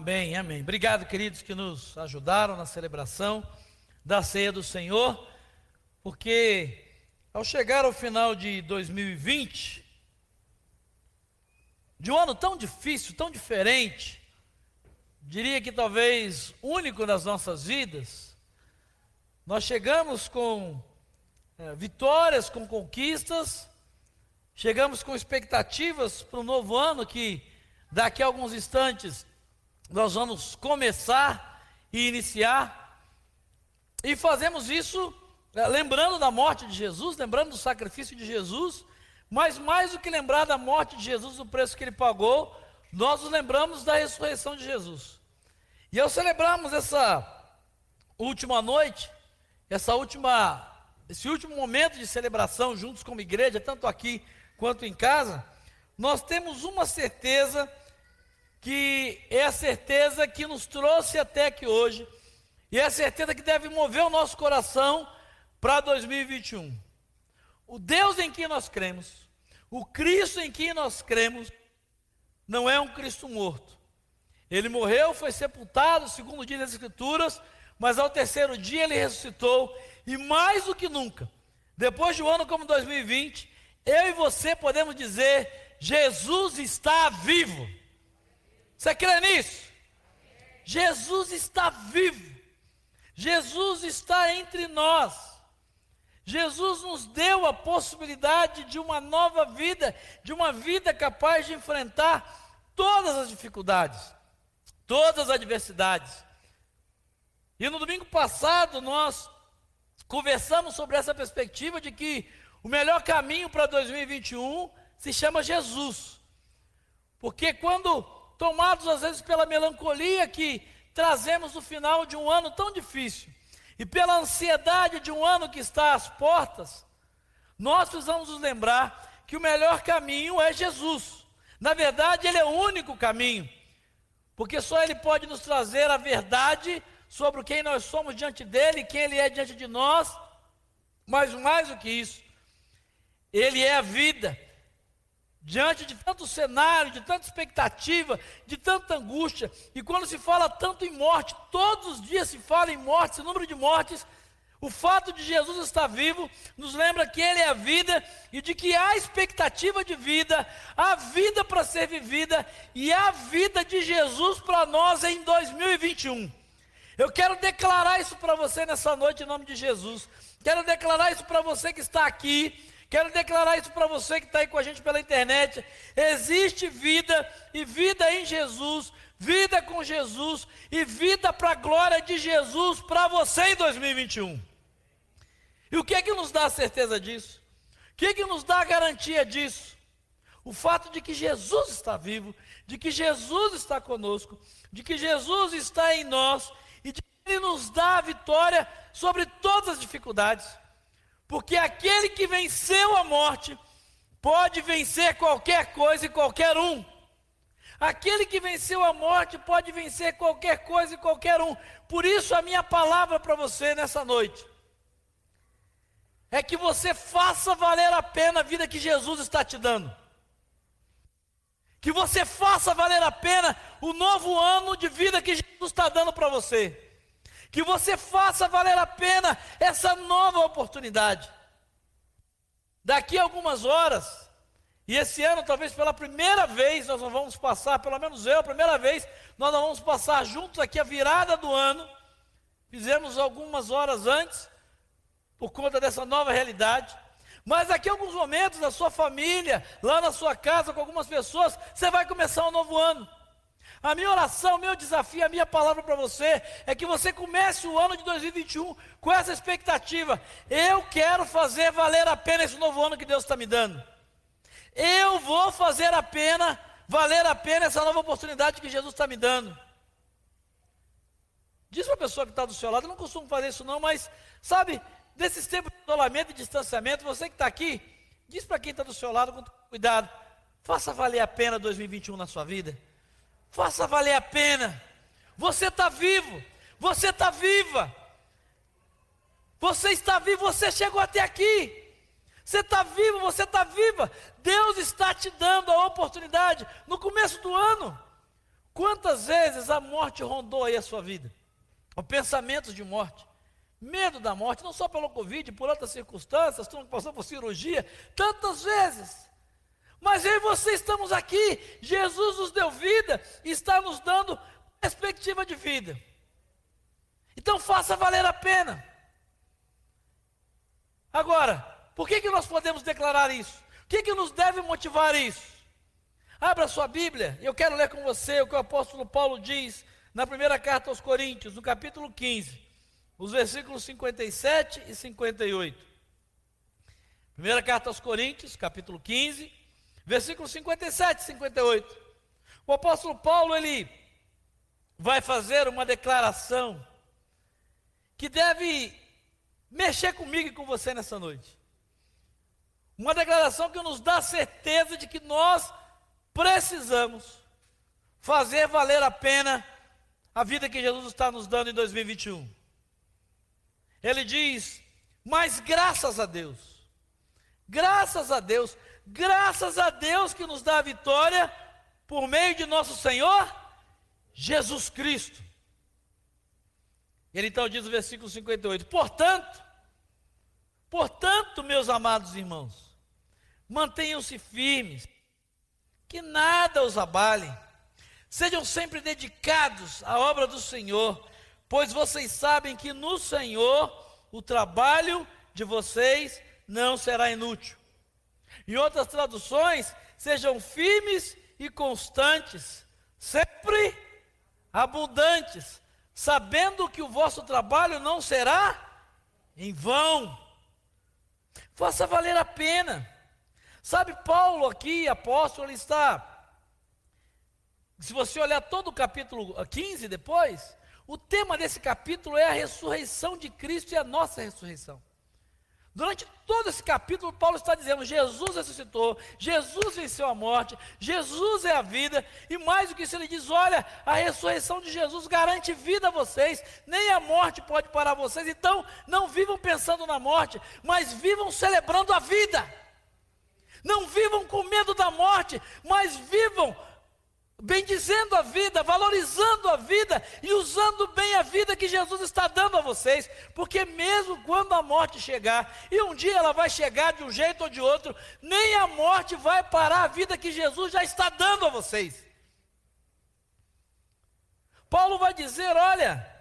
Amém, amém. Obrigado, queridos, que nos ajudaram na celebração da ceia do Senhor, porque ao chegar ao final de 2020, de um ano tão difícil, tão diferente, diria que talvez único nas nossas vidas, nós chegamos com é, vitórias, com conquistas, chegamos com expectativas para o novo ano que daqui a alguns instantes nós vamos começar e iniciar, e fazemos isso é, lembrando da morte de Jesus, lembrando do sacrifício de Jesus, mas mais do que lembrar da morte de Jesus, o preço que ele pagou, nós nos lembramos da ressurreição de Jesus. E ao celebrarmos essa última noite, essa última, esse último momento de celebração juntos como igreja, tanto aqui quanto em casa, nós temos uma certeza que é a certeza que nos trouxe até aqui hoje, e é a certeza que deve mover o nosso coração para 2021. O Deus em quem nós cremos, o Cristo em quem nós cremos, não é um Cristo morto. Ele morreu, foi sepultado, segundo diz as Escrituras, mas ao terceiro dia ele ressuscitou, e mais do que nunca, depois de um ano como 2020, eu e você podemos dizer: Jesus está vivo. Você crê nisso? Jesus está vivo. Jesus está entre nós. Jesus nos deu a possibilidade de uma nova vida, de uma vida capaz de enfrentar todas as dificuldades, todas as adversidades. E no domingo passado nós conversamos sobre essa perspectiva de que o melhor caminho para 2021 se chama Jesus. Porque quando tomados às vezes pela melancolia que trazemos no final de um ano tão difícil e pela ansiedade de um ano que está às portas, nós precisamos nos lembrar que o melhor caminho é Jesus. Na verdade, Ele é o único caminho, porque só Ele pode nos trazer a verdade sobre quem nós somos diante dEle, quem Ele é diante de nós, mas mais do que isso, Ele é a vida diante de tanto cenário, de tanta expectativa, de tanta angústia, e quando se fala tanto em morte, todos os dias se fala em morte, número de mortes, o fato de Jesus estar vivo nos lembra que Ele é a vida e de que há expectativa de vida, há vida para ser vivida e há vida de Jesus para nós em 2021. Eu quero declarar isso para você nessa noite em nome de Jesus. Quero declarar isso para você que está aqui Quero declarar isso para você que está aí com a gente pela internet. Existe vida e vida em Jesus, vida com Jesus e vida para a glória de Jesus para você em 2021. E o que é que nos dá a certeza disso? O que é que nos dá a garantia disso? O fato de que Jesus está vivo, de que Jesus está conosco, de que Jesus está em nós e de que Ele nos dá a vitória sobre todas as dificuldades. Porque aquele que venceu a morte pode vencer qualquer coisa e qualquer um. Aquele que venceu a morte pode vencer qualquer coisa e qualquer um. Por isso, a minha palavra para você nessa noite é que você faça valer a pena a vida que Jesus está te dando. Que você faça valer a pena o novo ano de vida que Jesus está dando para você que você faça valer a pena essa nova oportunidade. Daqui a algumas horas, e esse ano, talvez pela primeira vez, nós não vamos passar, pelo menos eu, a primeira vez, nós não vamos passar juntos aqui a virada do ano. Fizemos algumas horas antes, por conta dessa nova realidade. Mas daqui a alguns momentos, na sua família, lá na sua casa, com algumas pessoas, você vai começar um novo ano. A minha oração, o meu desafio, a minha palavra para você é que você comece o ano de 2021 com essa expectativa. Eu quero fazer valer a pena esse novo ano que Deus está me dando. Eu vou fazer a pena, valer a pena essa nova oportunidade que Jesus está me dando. Diz para a pessoa que está do seu lado, eu não costumo fazer isso não, mas sabe, desses tempos de isolamento e distanciamento, você que está aqui, diz para quem está do seu lado, com cuidado, faça valer a pena 2021 na sua vida. Faça valer a pena. Você está vivo, você está viva. Você está vivo, você chegou até aqui. Você está vivo, você está viva. Deus está te dando a oportunidade no começo do ano. Quantas vezes a morte rondou aí a sua vida? Ou pensamentos de morte? Medo da morte, não só pelo Covid, por outras circunstâncias, tu não passou por cirurgia, tantas vezes. Mas eu e você estamos aqui, Jesus nos deu vida, está nos dando perspectiva de vida. Então faça valer a pena. Agora, por que, que nós podemos declarar isso? O que, que nos deve motivar isso? Abra sua Bíblia, eu quero ler com você o que o apóstolo Paulo diz na primeira carta aos Coríntios, no capítulo 15, os versículos 57 e 58. Primeira carta aos Coríntios, capítulo 15, versículos 57 e 58. O apóstolo Paulo, ele vai fazer uma declaração que deve mexer comigo e com você nessa noite. Uma declaração que nos dá certeza de que nós precisamos fazer valer a pena a vida que Jesus está nos dando em 2021. Ele diz: Mas graças a Deus, graças a Deus, graças a Deus que nos dá a vitória por meio de nosso Senhor Jesus Cristo. Ele então diz no versículo 58: Portanto, portanto, meus amados irmãos, mantenham-se firmes, que nada os abale, sejam sempre dedicados à obra do Senhor, pois vocês sabem que no Senhor o trabalho de vocês não será inútil. Em outras traduções, sejam firmes e constantes, sempre abundantes, sabendo que o vosso trabalho não será em vão. Faça valer a pena. Sabe, Paulo aqui, apóstolo, ele está. Se você olhar todo o capítulo 15 depois, o tema desse capítulo é a ressurreição de Cristo e a nossa ressurreição. Durante todo esse capítulo, Paulo está dizendo: Jesus ressuscitou, Jesus venceu a morte, Jesus é a vida, e mais do que isso, ele diz: olha, a ressurreição de Jesus garante vida a vocês, nem a morte pode parar vocês, então não vivam pensando na morte, mas vivam celebrando a vida. Não vivam com medo da morte, mas vivam bendizendo a vida, valorizando a vida e usando bem a vida que Jesus está dando a vocês, porque mesmo quando a morte chegar, e um dia ela vai chegar de um jeito ou de outro, nem a morte vai parar a vida que Jesus já está dando a vocês. Paulo vai dizer: olha,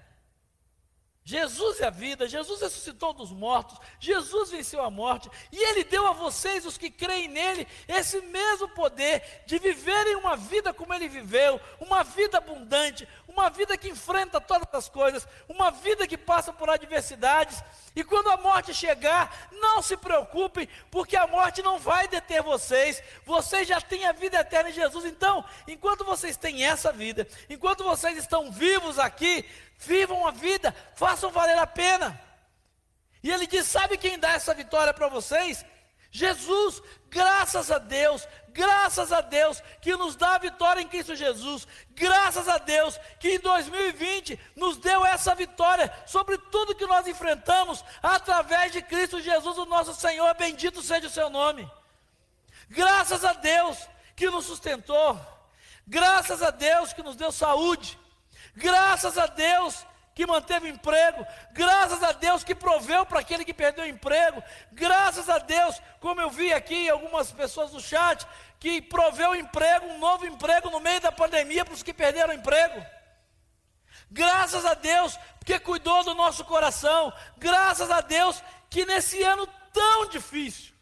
Jesus é a vida, Jesus ressuscitou dos mortos, Jesus venceu a morte, e Ele deu a vocês, os que creem nele, esse mesmo poder de viverem uma vida como Ele viveu, uma vida abundante, uma vida que enfrenta todas as coisas, uma vida que passa por adversidades, e quando a morte chegar, não se preocupem, porque a morte não vai deter vocês, vocês já têm a vida eterna em Jesus, então, enquanto vocês têm essa vida, enquanto vocês estão vivos aqui, vivam a vida, façam valer a pena. E ele diz: sabe quem dá essa vitória para vocês? Jesus, graças a Deus, graças a Deus que nos dá a vitória em Cristo Jesus, graças a Deus que em 2020 nos deu essa vitória sobre tudo que nós enfrentamos através de Cristo Jesus, o nosso Senhor, bendito seja o seu nome. Graças a Deus que nos sustentou, graças a Deus que nos deu saúde, Graças a Deus que manteve o emprego, graças a Deus que proveu para aquele que perdeu o emprego, graças a Deus, como eu vi aqui algumas pessoas no chat, que proveu emprego, um novo emprego no meio da pandemia para os que perderam o emprego. Graças a Deus, porque cuidou do nosso coração. Graças a Deus que nesse ano tão difícil,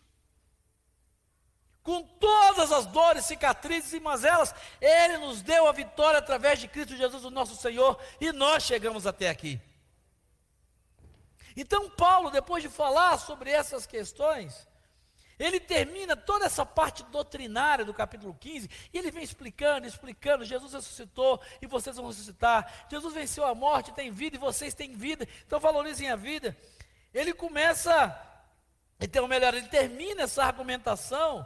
com todas as dores, cicatrizes e mazelas, Ele nos deu a vitória através de Cristo Jesus, o nosso Senhor, e nós chegamos até aqui. Então, Paulo, depois de falar sobre essas questões, ele termina toda essa parte doutrinária do capítulo 15, e ele vem explicando, explicando: Jesus ressuscitou e vocês vão ressuscitar, Jesus venceu a morte, tem vida e vocês têm vida, então valorizem a vida. Ele começa, então, melhor, ele termina essa argumentação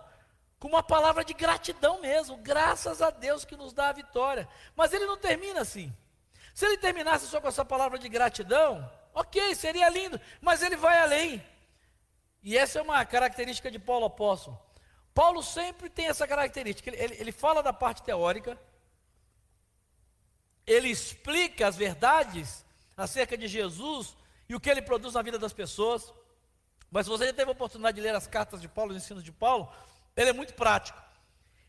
com uma palavra de gratidão mesmo, graças a Deus que nos dá a vitória. Mas ele não termina assim. Se ele terminasse só com essa palavra de gratidão, ok, seria lindo, mas ele vai além. E essa é uma característica de Paulo apóstolo. Paulo sempre tem essa característica, ele, ele, fala da parte teórica, ele explica as verdades acerca de Jesus e o que ele produz na vida das pessoas. Mas se você já teve a oportunidade de ler as cartas de Paulo, os ensinos de Paulo, ele é muito prático.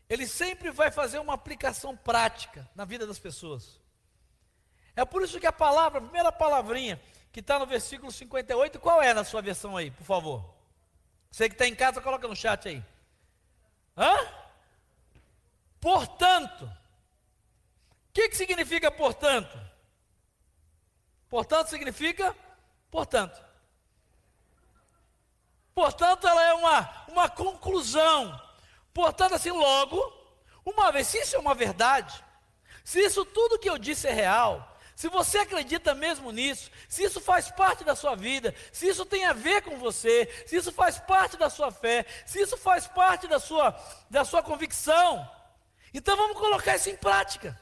Ele sempre vai fazer uma aplicação prática na vida das pessoas. É por isso que a palavra, a primeira palavrinha, que está no versículo 58, qual é na sua versão aí, por favor? Você que está em casa, coloca no chat aí. Hã? Portanto. O que, que significa portanto? Portanto significa portanto. Portanto, ela é uma, uma conclusão. Portanto, assim, logo, uma vez, se isso é uma verdade, se isso tudo que eu disse é real, se você acredita mesmo nisso, se isso faz parte da sua vida, se isso tem a ver com você, se isso faz parte da sua fé, se isso faz parte da sua, da sua convicção, então vamos colocar isso em prática.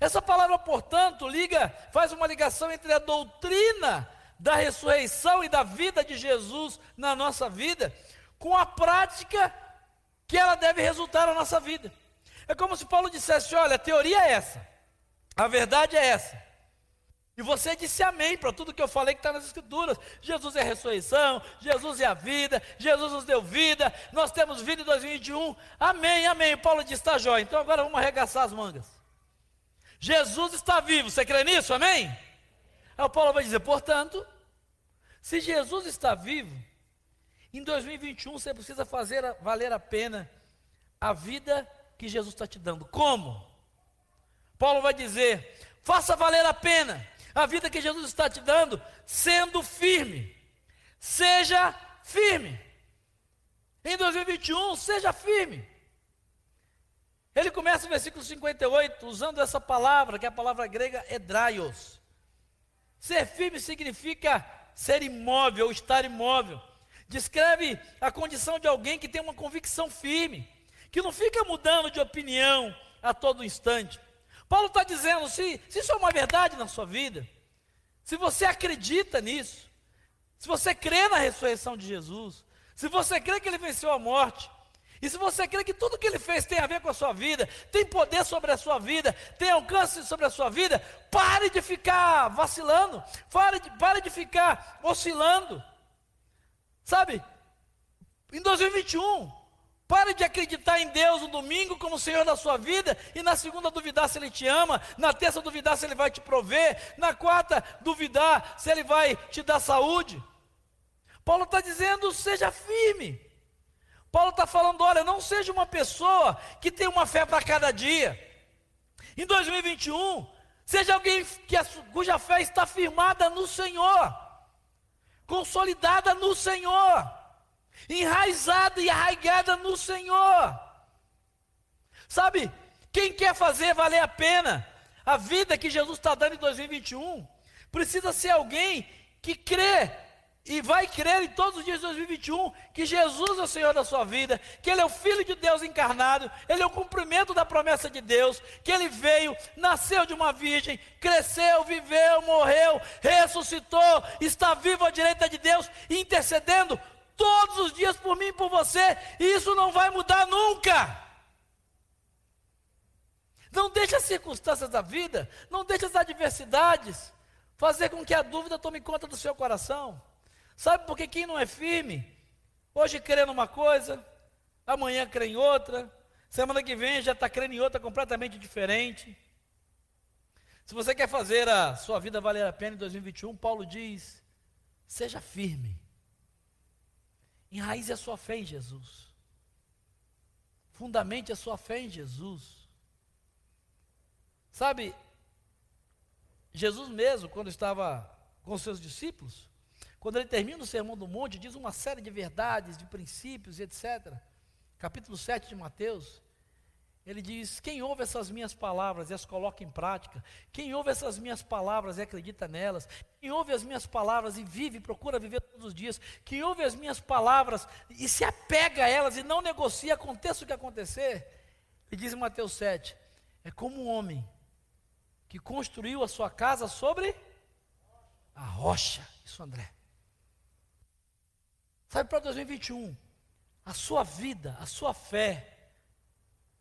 Essa palavra, portanto, liga, faz uma ligação entre a doutrina da ressurreição e da vida de Jesus na nossa vida com a prática que ela deve resultar na nossa vida. É como se Paulo dissesse: olha, a teoria é essa. A verdade é essa. E você disse amém para tudo que eu falei que está nas Escrituras. Jesus é a ressurreição, Jesus é a vida, Jesus nos deu vida, nós temos vida em 2021. Amém, amém. Paulo disse: está jóia. Então agora vamos arregaçar as mangas. Jesus está vivo, você crê nisso? Amém? Aí o Paulo vai dizer: portanto, se Jesus está vivo, em 2021 você precisa fazer valer a pena a vida que Jesus está te dando. Como? Paulo vai dizer: faça valer a pena a vida que Jesus está te dando, sendo firme. Seja firme. Em 2021, seja firme. Ele começa o versículo 58 usando essa palavra, que é a palavra grega edraios. Ser firme significa ser imóvel, estar imóvel. Descreve a condição de alguém que tem uma convicção firme, que não fica mudando de opinião a todo instante. Paulo está dizendo: se, se isso é uma verdade na sua vida, se você acredita nisso, se você crê na ressurreição de Jesus, se você crê que ele venceu a morte, e se você crê que tudo que ele fez tem a ver com a sua vida, tem poder sobre a sua vida, tem alcance sobre a sua vida, pare de ficar vacilando, pare de, pare de ficar oscilando. Sabe? Em 2021, Pare de acreditar em Deus no domingo como Senhor da sua vida e na segunda duvidar se Ele te ama, na terça duvidar se Ele vai te prover, na quarta duvidar se Ele vai te dar saúde. Paulo está dizendo: seja firme. Paulo está falando: olha, não seja uma pessoa que tem uma fé para cada dia. Em 2021, seja alguém que a, cuja fé está firmada no Senhor, consolidada no Senhor enraizada e arraigada no Senhor. Sabe, quem quer fazer valer a pena a vida que Jesus está dando em 2021, precisa ser alguém que crê e vai crer em todos os dias de 2021 que Jesus é o Senhor da sua vida, que Ele é o Filho de Deus encarnado, Ele é o cumprimento da promessa de Deus, que Ele veio, nasceu de uma virgem, cresceu, viveu, morreu, ressuscitou, está vivo à direita de Deus, intercedendo todos os dias por mim e por você, e isso não vai mudar nunca. Não deixe as circunstâncias da vida, não deixe as adversidades fazer com que a dúvida tome conta do seu coração. Sabe por que quem não é firme, hoje crê numa coisa, amanhã crê em outra, semana que vem já está crendo em outra completamente diferente. Se você quer fazer a sua vida valer a pena em 2021, Paulo diz: seja firme. Enraize a sua fé em Jesus. Fundamente a sua fé em Jesus. Sabe, Jesus mesmo, quando estava com seus discípulos, quando ele termina o Sermão do Monte, diz uma série de verdades, de princípios, etc. Capítulo 7 de Mateus. Ele diz: Quem ouve essas minhas palavras e as coloca em prática, quem ouve essas minhas palavras e acredita nelas, quem ouve as minhas palavras e vive, procura viver todos os dias, quem ouve as minhas palavras e se apega a elas e não negocia, aconteça o que acontecer, ele diz em Mateus 7: É como um homem que construiu a sua casa sobre a rocha. Isso, André. Sabe para 2021, a sua vida, a sua fé,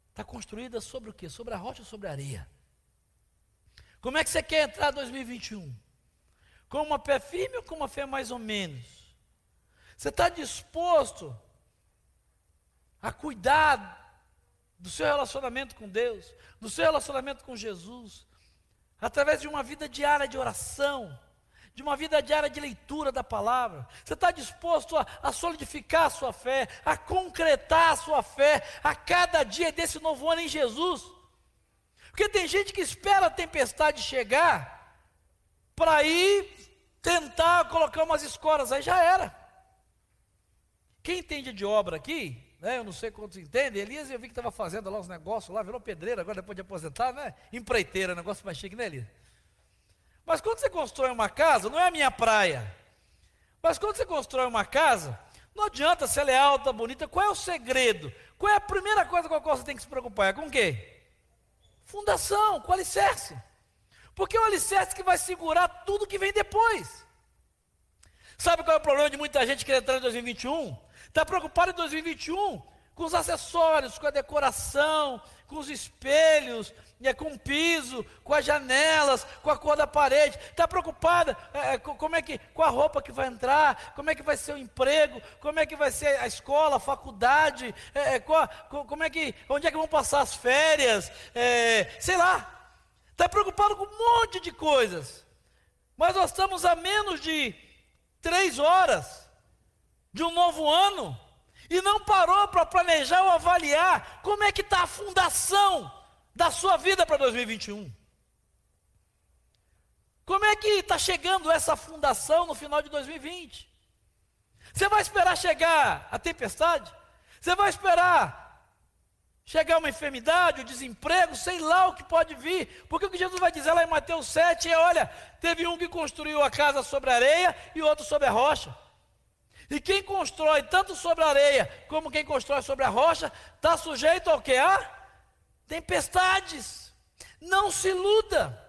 está construída sobre o quê? Sobre a rocha ou sobre a areia? Como é que você quer entrar em 2021? Com uma fé firme ou com uma fé mais ou menos? Você está disposto a cuidar do seu relacionamento com Deus, do seu relacionamento com Jesus, através de uma vida diária de oração, de uma vida diária de leitura da palavra. Você está disposto a, a, solidificar a sua fé, a concretar a sua fé a cada dia desse novo ano em Jesus. Porque tem gente que espera a tempestade chegar para ir tentar colocar umas escoras, aí já era. Quem entende de obra aqui, né, eu não sei quantos entendem, Elias eu vi que estava fazendo lá os negócios lá, virou pedreiro agora depois de aposentar, né? Empreiteira, negócio mais chique, né, Elias? Mas quando você constrói uma casa, não é a minha praia. Mas quando você constrói uma casa, não adianta se ela é alta, bonita, qual é o segredo? Qual é a primeira coisa com a qual você tem que se preocupar? É com o quê? Fundação, com alicerce. Porque é o alicerce que vai segurar tudo que vem depois. Sabe qual é o problema de muita gente que quer entrar em 2021? Está preocupado em 2021 com os acessórios, com a decoração, com os espelhos, é, com o piso, com as janelas, com a cor da parede. Está preocupada é, é, com, como é que, com a roupa que vai entrar, como é que vai ser o emprego, como é que vai ser a escola, a faculdade, é, é como é que, onde é que vão passar as férias, é, sei lá. Está preocupado com um monte de coisas. Mas nós estamos a menos de três horas de um novo ano e não parou para planejar ou avaliar como é que está a fundação da sua vida para 2021. Como é que está chegando essa fundação no final de 2020? Você vai esperar chegar a tempestade? Você vai esperar chegar uma enfermidade, o um desemprego, sei lá o que pode vir, porque o que Jesus vai dizer lá em Mateus 7 é: olha, teve um que construiu a casa sobre a areia e outro sobre a rocha. E quem constrói tanto sobre a areia como quem constrói sobre a rocha, está sujeito ao que? A tempestades. Não se iluda.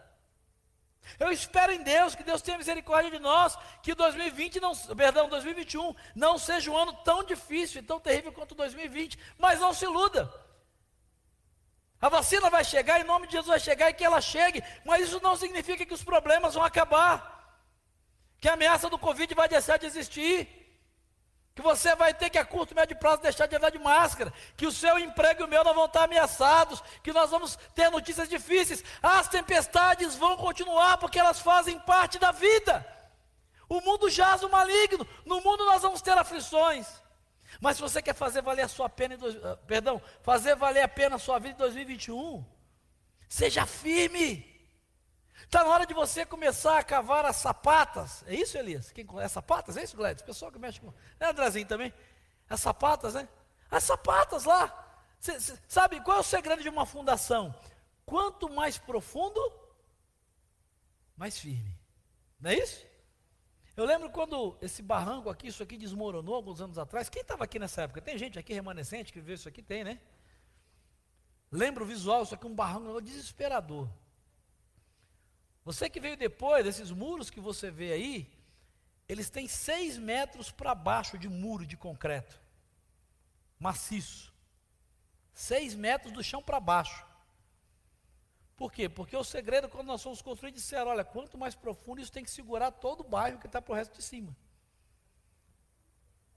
Eu espero em Deus que Deus tenha misericórdia de nós, que 2020 não, perdão, 2021 não seja um ano tão difícil e tão terrível quanto 2020, mas não se iluda. A vacina vai chegar, em nome de Jesus vai chegar e que ela chegue, mas isso não significa que os problemas vão acabar, que a ameaça do Covid vai deixar de existir que você vai ter que a curto, médio prazo deixar de andar de máscara, que o seu emprego e o meu não vão estar ameaçados, que nós vamos ter notícias difíceis. As tempestades vão continuar porque elas fazem parte da vida. O mundo jaz o maligno, no mundo nós vamos ter aflições. Mas se você quer fazer valer a sua pena, dois, uh, perdão, fazer valer a pena a sua vida em 2021, seja firme. Está na hora de você começar a cavar as sapatas. É isso, Elias? Quem, é sapatas? É isso, Gladys? Pessoal que mexe com. É Andrezinho também? As sapatas, né? As sapatas lá. Sabe qual é o segredo de uma fundação? Quanto mais profundo, mais firme. Não é isso? Eu lembro quando esse barranco aqui, isso aqui desmoronou alguns anos atrás. Quem estava aqui nessa época? Tem gente aqui remanescente que viveu isso aqui? Tem, né? Lembra o visual, isso aqui é um barranco desesperador. Você que veio depois, desses muros que você vê aí, eles têm seis metros para baixo de muro de concreto, maciço. Seis metros do chão para baixo. Por quê? Porque o segredo, quando nós fomos construir, disseram: olha, quanto mais profundo, isso tem que segurar todo o bairro que está para o resto de cima.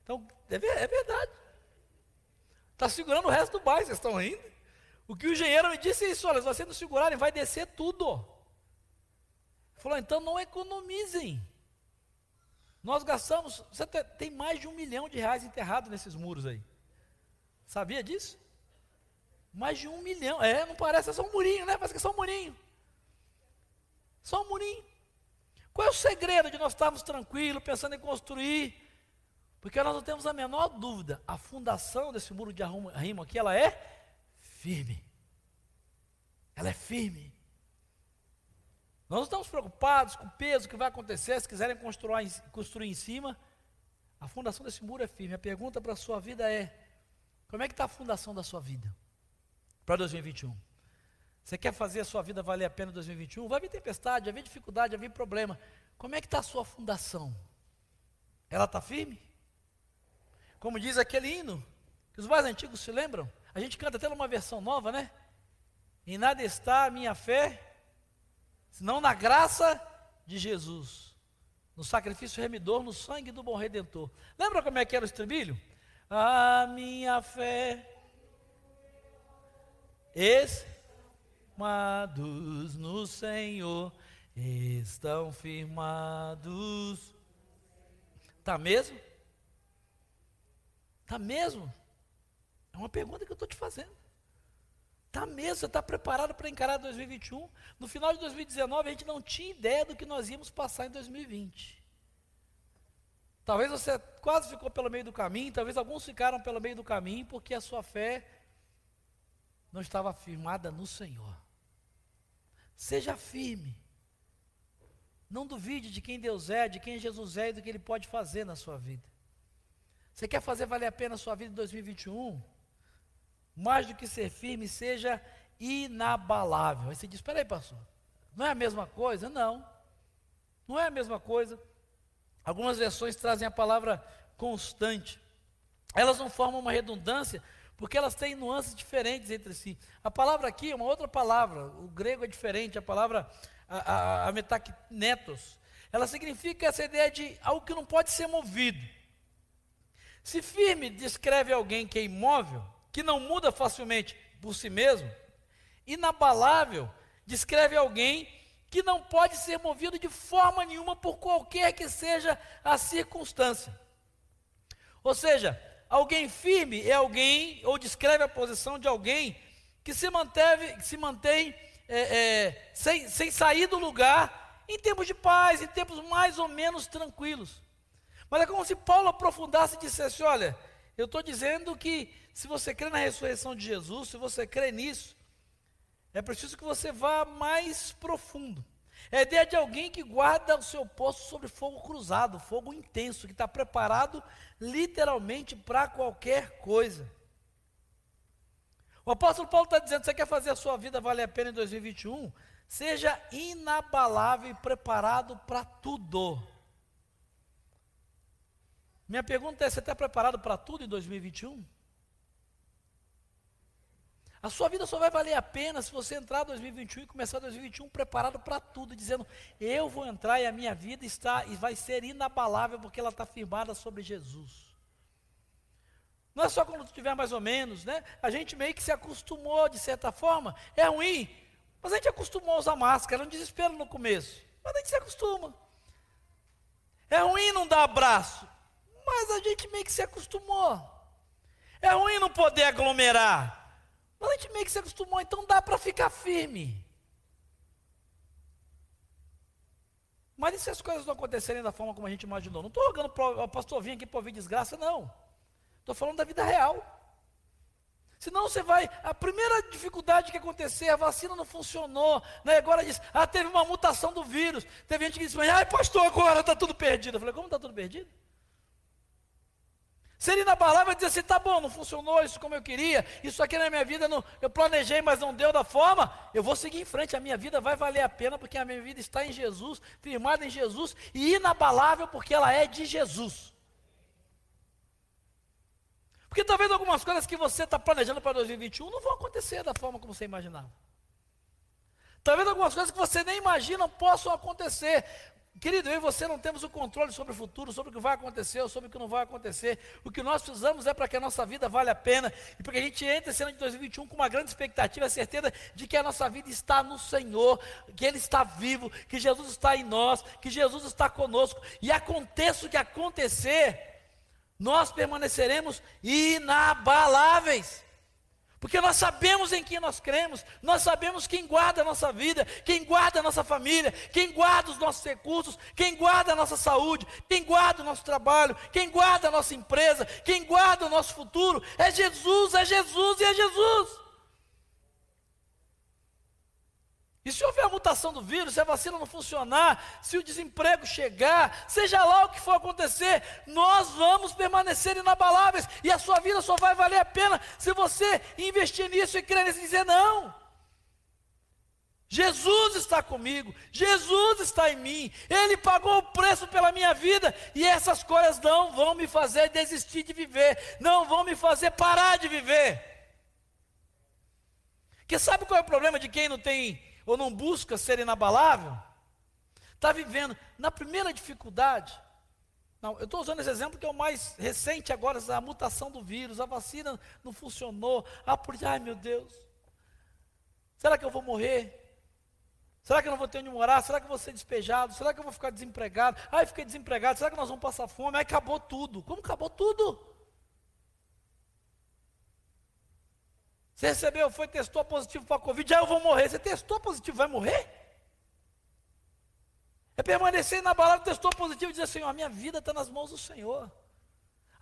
Então, é, é verdade. Está segurando o resto do bairro, vocês estão rindo? O que o engenheiro me disse é isso: olha, se vocês não segurarem, vai descer tudo. Falou, então não economizem. Nós gastamos, você tem mais de um milhão de reais enterrado nesses muros aí. Sabia disso? Mais de um milhão. É, não parece, é só um murinho, né? Parece que é só um murinho. Só um murinho. Qual é o segredo de nós estarmos tranquilos, pensando em construir? Porque nós não temos a menor dúvida. A fundação desse muro de arrimo aqui, ela é firme. Ela é firme. Nós não estamos preocupados com o peso que vai acontecer se quiserem construir, construir em cima. A fundação desse muro é firme. A pergunta para a sua vida é: como é que está a fundação da sua vida para 2021? Você quer fazer a sua vida valer a pena em 2021? Vai vir tempestade, vai vir dificuldade, vai vir problema. Como é que está a sua fundação? Ela está firme? Como diz aquele hino, que os mais antigos se lembram? A gente canta até numa versão nova, né? Em nada está a minha fé senão na graça de Jesus, no sacrifício remidor, no sangue do bom redentor. Lembra como é que era o estribilho? A minha fé firmados no Senhor, estão firmados. Tá mesmo? Tá mesmo? É uma pergunta que eu estou te fazendo. Tá mesmo? Está preparado para encarar 2021? No final de 2019, a gente não tinha ideia do que nós íamos passar em 2020. Talvez você quase ficou pelo meio do caminho, talvez alguns ficaram pelo meio do caminho, porque a sua fé não estava firmada no Senhor. Seja firme. Não duvide de quem Deus é, de quem Jesus é e do que Ele pode fazer na sua vida. Você quer fazer valer a pena a sua vida em 2021? Mais do que ser firme, seja inabalável. Aí você diz: espera aí, pastor, não é a mesma coisa? Não, não é a mesma coisa. Algumas versões trazem a palavra constante. Elas não formam uma redundância, porque elas têm nuances diferentes entre si. A palavra aqui é uma outra palavra, o grego é diferente, a palavra, a, a, a metaknetos, ela significa essa ideia de algo que não pode ser movido. Se firme descreve alguém que é imóvel, que não muda facilmente por si mesmo, inabalável descreve alguém que não pode ser movido de forma nenhuma por qualquer que seja a circunstância. Ou seja, Alguém firme é alguém, ou descreve a posição de alguém que se, manteve, se mantém é, é, sem, sem sair do lugar em tempos de paz, em tempos mais ou menos tranquilos. Mas é como se Paulo aprofundasse e dissesse: Olha, eu estou dizendo que se você crê na ressurreição de Jesus, se você crê nisso, é preciso que você vá mais profundo. É a ideia de alguém que guarda o seu posto sobre fogo cruzado, fogo intenso, que está preparado literalmente para qualquer coisa. O apóstolo Paulo está dizendo: você quer fazer a sua vida valer a pena em 2021? Seja inabalável e preparado para tudo. Minha pergunta é: você está preparado para tudo em 2021? A sua vida só vai valer a pena se você entrar em 2021 e começar 2021 preparado para tudo, dizendo: Eu vou entrar e a minha vida está e vai ser inabalável porque ela está firmada sobre Jesus. Não é só quando estiver mais ou menos, né? A gente meio que se acostumou de certa forma. É ruim, mas a gente acostumou a usar máscara, era um desespero no começo. Mas a gente se acostuma. É ruim não dar abraço, mas a gente meio que se acostumou. É ruim não poder aglomerar. Mas a gente meio que se acostumou, então dá para ficar firme. Mas e se as coisas não acontecerem da forma como a gente imaginou? Não estou rogando para o pastor vir aqui para ouvir desgraça, não. Estou falando da vida real. Senão você vai. A primeira dificuldade que acontecer, a vacina não funcionou. Né? Agora diz, ah, teve uma mutação do vírus. Teve gente que disse, ai, pastor, agora está tudo perdido. Eu falei, como está tudo perdido? Seria inabalável dizer assim: tá bom, não funcionou isso como eu queria, isso aqui na minha vida não, eu planejei, mas não deu da forma, eu vou seguir em frente, a minha vida vai valer a pena, porque a minha vida está em Jesus, firmada em Jesus, e inabalável porque ela é de Jesus. Porque talvez algumas coisas que você está planejando para 2021 não vão acontecer da forma como você imaginava. Talvez algumas coisas que você nem imagina possam acontecer. Querido, eu e você não temos o controle sobre o futuro, sobre o que vai acontecer ou sobre o que não vai acontecer. O que nós precisamos é para que a nossa vida vale a pena e para que a gente entre esse ano de 2021 com uma grande expectativa, a certeza de que a nossa vida está no Senhor, que Ele está vivo, que Jesus está em nós, que Jesus está conosco. E aconteça o que acontecer, nós permaneceremos inabaláveis. Porque nós sabemos em quem nós cremos, nós sabemos quem guarda a nossa vida, quem guarda a nossa família, quem guarda os nossos recursos, quem guarda a nossa saúde, quem guarda o nosso trabalho, quem guarda a nossa empresa, quem guarda o nosso futuro. É Jesus, é Jesus e é Jesus. E se houver a mutação do vírus, se a vacina não funcionar, se o desemprego chegar, seja lá o que for acontecer, nós vamos permanecer inabaláveis e a sua vida só vai valer a pena se você investir nisso e crer nisso e dizer não. Jesus está comigo, Jesus está em mim, Ele pagou o preço pela minha vida e essas coisas não vão me fazer desistir de viver, não vão me fazer parar de viver. Porque sabe qual é o problema de quem não tem ou não busca ser inabalável, está vivendo na primeira dificuldade. Não, eu estou usando esse exemplo que é o mais recente agora, a mutação do vírus, a vacina não funcionou. Ah, por ai meu Deus, será que eu vou morrer? Será que eu não vou ter onde morar? Será que eu vou ser despejado? Será que eu vou ficar desempregado? Ai, fiquei desempregado. Será que nós vamos passar fome? Aí acabou tudo. Como acabou tudo? Você recebeu, foi, testou positivo para a Covid, já eu vou morrer. Você testou positivo, vai morrer? É permanecer na balada, testou positivo e dizer, Senhor, a minha vida está nas mãos do Senhor.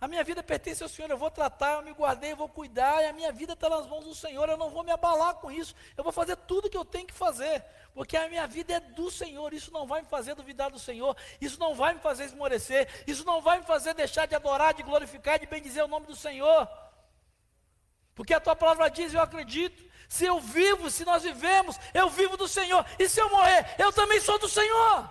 A minha vida pertence ao Senhor, eu vou tratar, eu me guardei, eu vou cuidar, e a minha vida está nas mãos do Senhor, eu não vou me abalar com isso, eu vou fazer tudo que eu tenho que fazer, porque a minha vida é do Senhor, isso não vai me fazer duvidar do Senhor, isso não vai me fazer esmorecer, isso não vai me fazer deixar de adorar, de glorificar, de bendizer o nome do Senhor, porque a tua palavra diz, eu acredito, se eu vivo, se nós vivemos, eu vivo do Senhor, e se eu morrer, eu também sou do Senhor.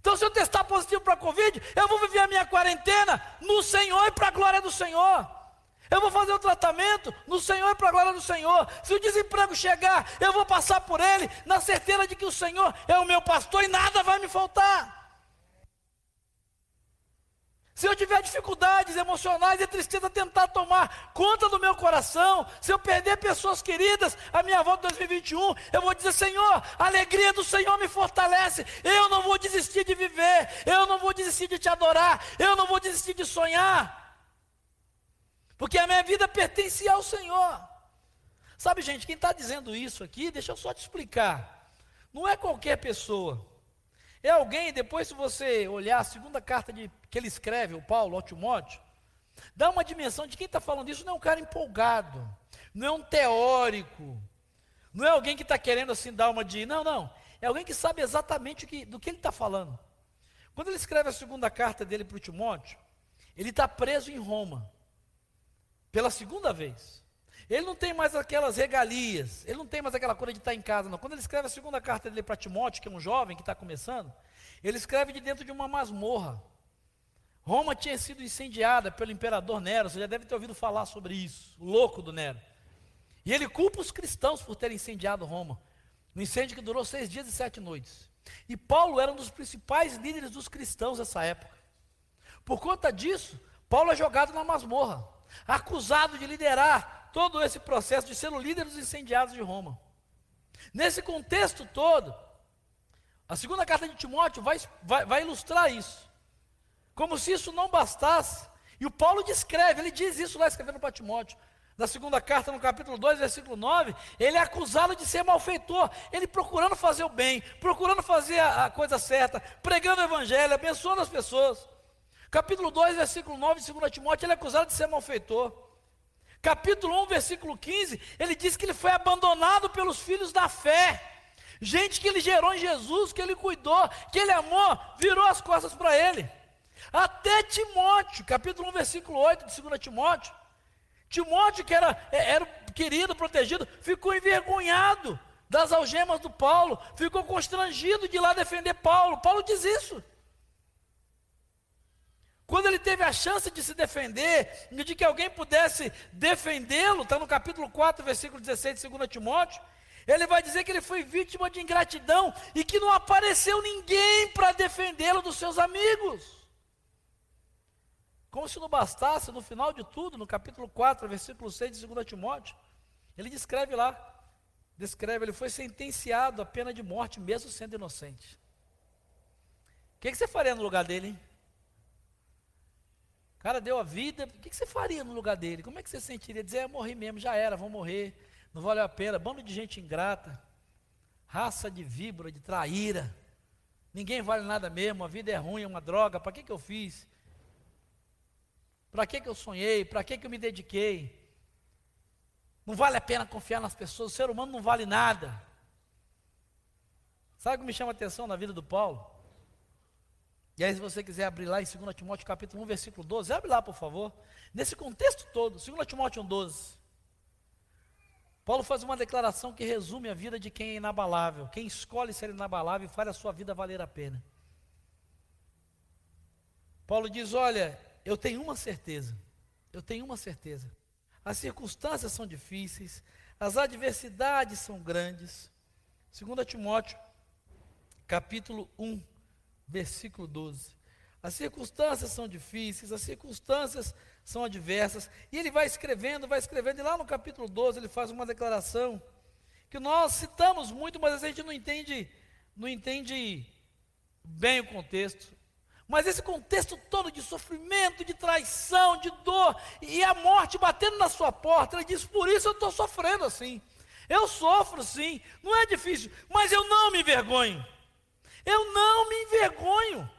Então, se eu testar positivo para a Covid, eu vou viver a minha quarentena no Senhor e para a glória do Senhor. Eu vou fazer o tratamento no Senhor e para a glória do Senhor. Se o desemprego chegar, eu vou passar por ele, na certeza de que o Senhor é o meu pastor e nada vai me faltar. Se eu tiver dificuldades emocionais e tristeza tentar tomar conta do meu coração, se eu perder pessoas queridas, a minha volta 2021, eu vou dizer: Senhor, a alegria do Senhor me fortalece. Eu não vou desistir de viver, eu não vou desistir de te adorar, eu não vou desistir de sonhar, porque a minha vida pertence ao Senhor. Sabe, gente, quem está dizendo isso aqui, deixa eu só te explicar. Não é qualquer pessoa. É alguém, depois se você olhar a segunda carta de, que ele escreve, o Paulo, ao Timóteo, dá uma dimensão de quem está falando isso, não é um cara empolgado, não é um teórico, não é alguém que está querendo assim dar uma de. Não, não. É alguém que sabe exatamente que, do que ele está falando. Quando ele escreve a segunda carta dele para o Timóteo, ele está preso em Roma, pela segunda vez. Ele não tem mais aquelas regalias, ele não tem mais aquela coisa de estar em casa, não. Quando ele escreve a segunda carta dele para Timóteo, que é um jovem que está começando, ele escreve de dentro de uma masmorra. Roma tinha sido incendiada pelo imperador Nero, você já deve ter ouvido falar sobre isso, o louco do Nero. E ele culpa os cristãos por terem incendiado Roma. Um incêndio que durou seis dias e sete noites. E Paulo era um dos principais líderes dos cristãos nessa época. Por conta disso, Paulo é jogado na masmorra, acusado de liderar todo esse processo de ser o líder dos incendiados de Roma. Nesse contexto todo, a segunda carta de Timóteo vai, vai, vai ilustrar isso. Como se isso não bastasse. E o Paulo descreve, ele diz isso lá escrevendo para Timóteo. Na segunda carta, no capítulo 2, versículo 9, ele é acusado de ser malfeitor, ele procurando fazer o bem, procurando fazer a, a coisa certa, pregando o evangelho, abençoando as pessoas. Capítulo 2, versículo 9, de 2 Timóteo, ele é acusado de ser malfeitor. Capítulo 1, versículo 15, ele diz que ele foi abandonado pelos filhos da fé. Gente que ele gerou em Jesus, que ele cuidou, que ele amou, virou as costas para ele. Até Timóteo, capítulo 1, versículo 8 de 2 Timóteo. Timóteo, que era, é, era querido, protegido, ficou envergonhado das algemas do Paulo, ficou constrangido de ir lá defender Paulo. Paulo diz isso. Quando ele teve a chance de se defender, de que alguém pudesse defendê-lo, está no capítulo 4, versículo 16 de 2 Timóteo, ele vai dizer que ele foi vítima de ingratidão e que não apareceu ninguém para defendê-lo dos seus amigos. Como se não bastasse, no final de tudo, no capítulo 4, versículo 6 de 2 Timóteo, ele descreve lá, descreve, ele foi sentenciado à pena de morte, mesmo sendo inocente. O que, que você faria no lugar dele, hein? O cara deu a vida, o que você faria no lugar dele? Como é que você sentiria? Dizer, eu morri mesmo, já era, vou morrer, não valeu a pena. Bando de gente ingrata, raça de víbora, de traíra. Ninguém vale nada mesmo, a vida é ruim, é uma droga, para que, que eu fiz? Para que, que eu sonhei? Para que, que eu me dediquei? Não vale a pena confiar nas pessoas, o ser humano não vale nada. Sabe o que me chama a atenção na vida do Paulo? E aí, se você quiser abrir lá em 2 Timóteo capítulo 1, versículo 12, abre lá, por favor. Nesse contexto todo, 2 Timóteo 1, 12. Paulo faz uma declaração que resume a vida de quem é inabalável. Quem escolhe ser inabalável e faz a sua vida valer a pena. Paulo diz: Olha, eu tenho uma certeza. Eu tenho uma certeza. As circunstâncias são difíceis, as adversidades são grandes, 2 Timóteo, capítulo 1, versículo 12. As circunstâncias são difíceis, as circunstâncias são adversas, e ele vai escrevendo, vai escrevendo, e lá no capítulo 12 ele faz uma declaração que nós citamos muito, mas a gente não entende, não entende bem o contexto. Mas esse contexto todo de sofrimento, de traição, de dor e a morte batendo na sua porta, ele diz: Por isso eu estou sofrendo assim. Eu sofro sim, não é difícil, mas eu não me envergonho. Eu não me envergonho.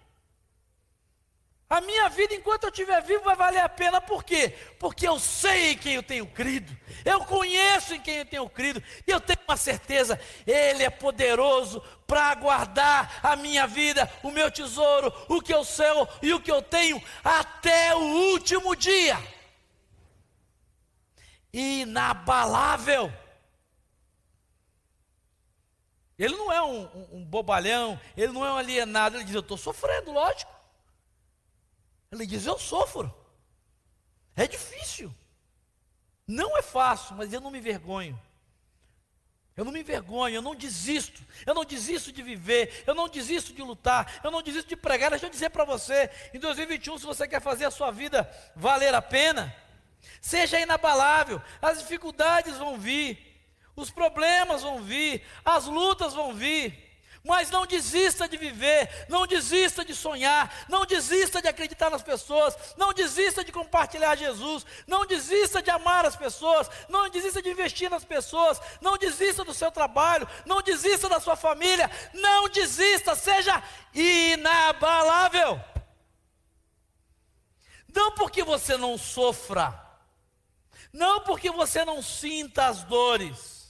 A minha vida, enquanto eu estiver vivo, vai valer a pena. Por quê? Porque eu sei em quem eu tenho crido. Eu conheço em quem eu tenho crido. E eu tenho uma certeza: Ele é poderoso para guardar a minha vida, o meu tesouro, o que eu sou e o que eu tenho até o último dia. Inabalável. Ele não é um, um, um bobalhão, ele não é um alienado. Ele diz: Eu estou sofrendo, lógico. Ele diz: Eu sofro. É difícil. Não é fácil, mas eu não me envergonho. Eu não me envergonho, eu não desisto. Eu não desisto de viver, eu não desisto de lutar, eu não desisto de pregar. Deixa eu dizer para você: em 2021, se você quer fazer a sua vida valer a pena, seja inabalável. As dificuldades vão vir, os problemas vão vir, as lutas vão vir. Mas não desista de viver, não desista de sonhar, não desista de acreditar nas pessoas, não desista de compartilhar Jesus, não desista de amar as pessoas, não desista de investir nas pessoas, não desista do seu trabalho, não desista da sua família, não desista, seja inabalável. Não porque você não sofra, não porque você não sinta as dores,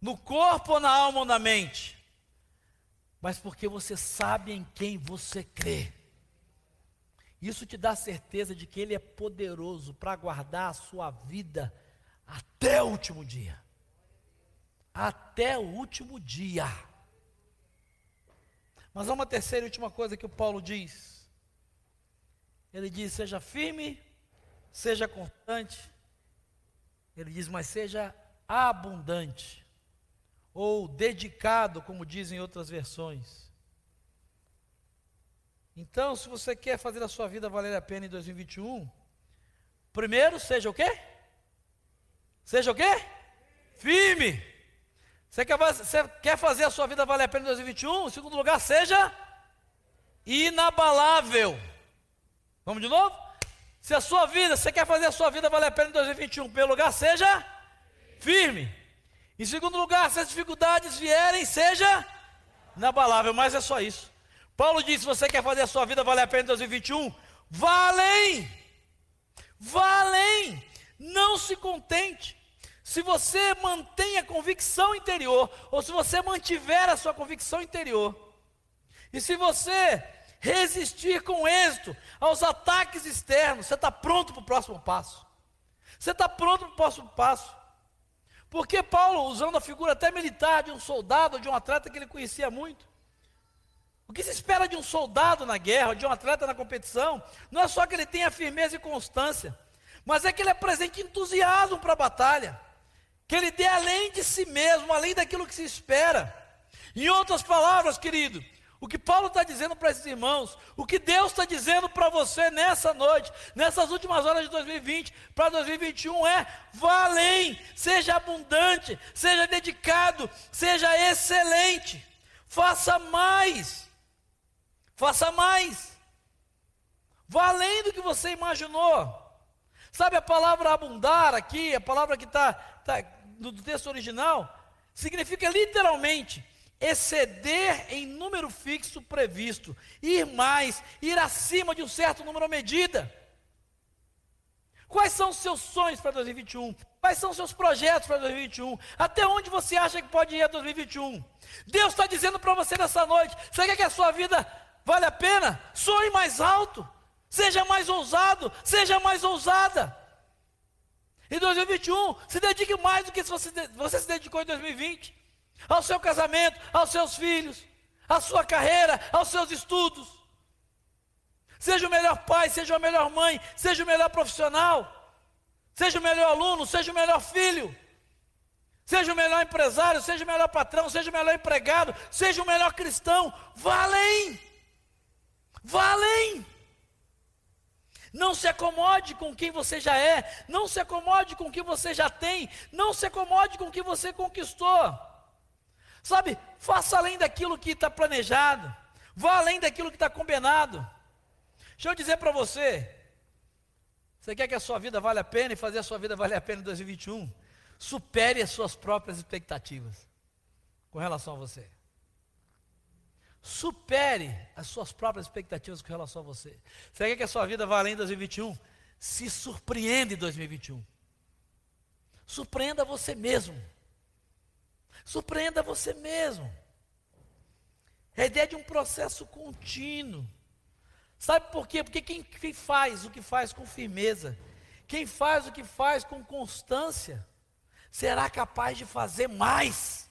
no corpo ou na alma ou na mente, mas porque você sabe em quem você crê. Isso te dá certeza de que Ele é poderoso para guardar a sua vida até o último dia. Até o último dia. Mas há uma terceira e última coisa que o Paulo diz. Ele diz: seja firme, seja constante. Ele diz, mas seja abundante ou dedicado, como dizem outras versões. Então, se você quer fazer a sua vida valer a pena em 2021, primeiro seja o quê? Seja o quê? Firme. Você quer, você quer fazer a sua vida valer a pena em 2021? Em segundo lugar, seja inabalável. Vamos de novo? Se a sua vida, você quer fazer a sua vida valer a pena em 2021, em primeiro lugar, seja firme. Em segundo lugar, se as dificuldades vierem, seja inabalável, mas é só isso. Paulo disse: se você quer fazer a sua vida valer a pena em 2021, valem, valem, não se contente. Se você mantém a convicção interior, ou se você mantiver a sua convicção interior, e se você resistir com êxito aos ataques externos, você está pronto para o próximo passo. Você está pronto para o próximo passo. Porque Paulo, usando a figura até militar de um soldado, de um atleta que ele conhecia muito, o que se espera de um soldado na guerra, de um atleta na competição, não é só que ele tenha firmeza e constância, mas é que ele apresente entusiasmo para a batalha, que ele dê além de si mesmo, além daquilo que se espera. Em outras palavras, querido, o que Paulo está dizendo para esses irmãos, o que Deus está dizendo para você nessa noite, nessas últimas horas de 2020 para 2021 é: vá além, seja abundante, seja dedicado, seja excelente, faça mais, faça mais, vá além do que você imaginou. Sabe a palavra abundar aqui, a palavra que está tá, no texto original, significa literalmente exceder em número fixo previsto, ir mais, ir acima de um certo número à medida. Quais são os seus sonhos para 2021? Quais são os seus projetos para 2021? Até onde você acha que pode ir a 2021? Deus está dizendo para você nessa noite: você quer que a sua vida vale a pena? Sonhe mais alto, seja mais ousado, seja mais ousada. Em 2021, se dedique mais do que você, você se dedicou em 2020 ao seu casamento, aos seus filhos, à sua carreira, aos seus estudos. Seja o melhor pai, seja a melhor mãe, seja o melhor profissional, seja o melhor aluno, seja o melhor filho. Seja o melhor empresário, seja o melhor patrão, seja o melhor empregado, seja o melhor cristão. Vá além. Além. Não se acomode com quem você já é, não se acomode com o que você já tem, não se acomode com o que você conquistou. Sabe, faça além daquilo que está planejado, vá além daquilo que está combinado. Deixa eu dizer para você, você quer que a sua vida vale a pena e fazer a sua vida valer a pena em 2021? Supere as suas próprias expectativas com relação a você. Supere as suas próprias expectativas com relação a você. Você quer que a sua vida vá além em 2021? Se surpreenda em 2021. Surpreenda você mesmo. Surpreenda você mesmo. É a ideia de um processo contínuo. Sabe por quê? Porque quem, quem faz o que faz com firmeza, quem faz o que faz com constância, será capaz de fazer mais.